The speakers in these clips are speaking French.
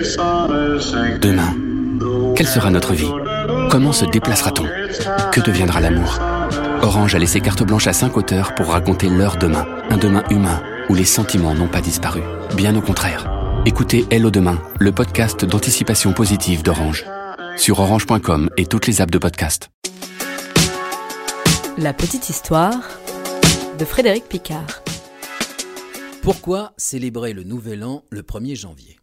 Demain, quelle sera notre vie? Comment se déplacera-t-on? Que deviendra l'amour? Orange a laissé carte blanche à cinq auteurs pour raconter leur demain, un demain humain où les sentiments n'ont pas disparu. Bien au contraire. Écoutez Hello Demain, le podcast d'anticipation positive d'Orange. Sur orange.com et toutes les apps de podcast. La petite histoire de Frédéric Picard. Pourquoi célébrer le Nouvel An le 1er janvier?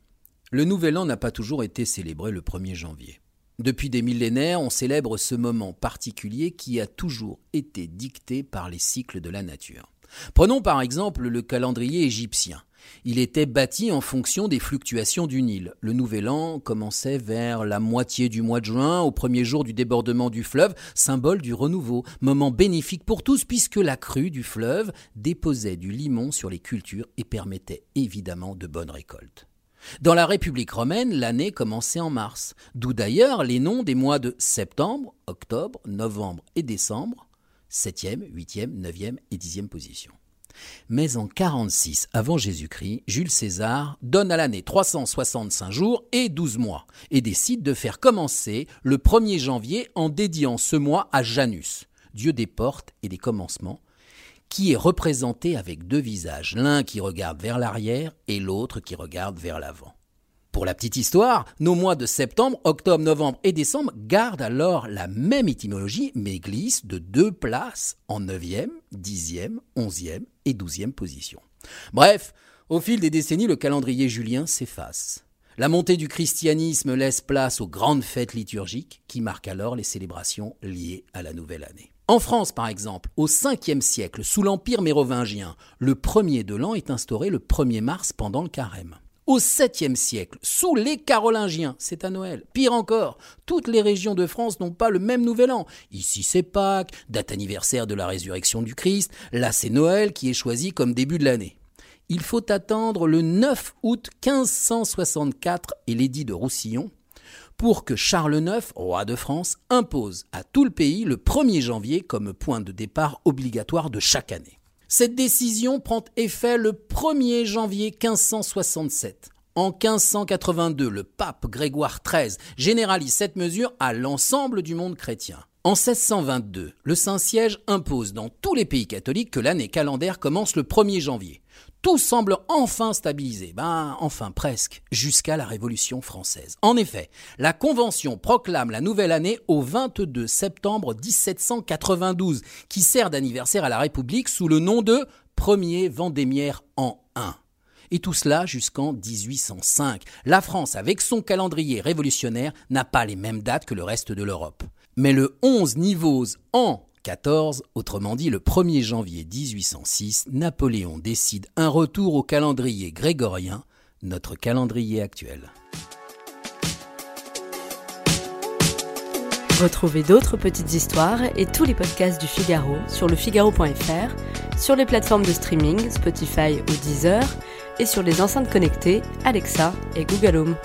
Le Nouvel An n'a pas toujours été célébré le 1er janvier. Depuis des millénaires, on célèbre ce moment particulier qui a toujours été dicté par les cycles de la nature. Prenons par exemple le calendrier égyptien. Il était bâti en fonction des fluctuations du Nil. Le nouvel an commençait vers la moitié du mois de juin, au premier jour du débordement du fleuve, symbole du renouveau, moment bénéfique pour tous puisque la crue du fleuve déposait du limon sur les cultures et permettait évidemment de bonnes récoltes. Dans la République romaine, l'année commençait en mars, d'où d'ailleurs les noms des mois de septembre, octobre, novembre et décembre, 7e, 8e, 9e et 10e position. Mais en 46 avant Jésus-Christ, Jules César donne à l'année 365 jours et 12 mois et décide de faire commencer le 1er janvier en dédiant ce mois à Janus, dieu des portes et des commencements, qui est représenté avec deux visages, l'un qui regarde vers l'arrière et l'autre qui regarde vers l'avant. Pour la petite histoire, nos mois de septembre, octobre, novembre et décembre gardent alors la même étymologie mais glissent de deux places en 9e, 10e, 11e et 12e position. Bref, au fil des décennies, le calendrier julien s'efface. La montée du christianisme laisse place aux grandes fêtes liturgiques qui marquent alors les célébrations liées à la nouvelle année. En France, par exemple, au 5e siècle, sous l'Empire mérovingien, le premier de l'an est instauré le 1er mars pendant le carême. Au 7e siècle, sous les Carolingiens, c'est à Noël. Pire encore, toutes les régions de France n'ont pas le même nouvel an. Ici c'est Pâques, date anniversaire de la résurrection du Christ, là c'est Noël qui est choisi comme début de l'année. Il faut attendre le 9 août 1564 et l'édit de Roussillon pour que Charles IX, roi de France, impose à tout le pays le 1er janvier comme point de départ obligatoire de chaque année. Cette décision prend effet le 1er janvier 1567. En 1582, le pape Grégoire XIII généralise cette mesure à l'ensemble du monde chrétien. En 1622, le Saint-Siège impose dans tous les pays catholiques que l'année calendaire commence le 1er janvier. Tout semble enfin stabilisé, ben enfin presque, jusqu'à la Révolution française. En effet, la Convention proclame la nouvelle année au 22 septembre 1792, qui sert d'anniversaire à la République sous le nom de Premier Vendémiaire en 1. Et tout cela jusqu'en 1805. La France, avec son calendrier révolutionnaire, n'a pas les mêmes dates que le reste de l'Europe. Mais le 11 niveaux en 14, autrement dit le 1er janvier 1806, Napoléon décide un retour au calendrier grégorien, notre calendrier actuel. Retrouvez d'autres petites histoires et tous les podcasts du Figaro sur lefigaro.fr, sur les plateformes de streaming Spotify ou Deezer et sur les enceintes connectées Alexa et Google Home.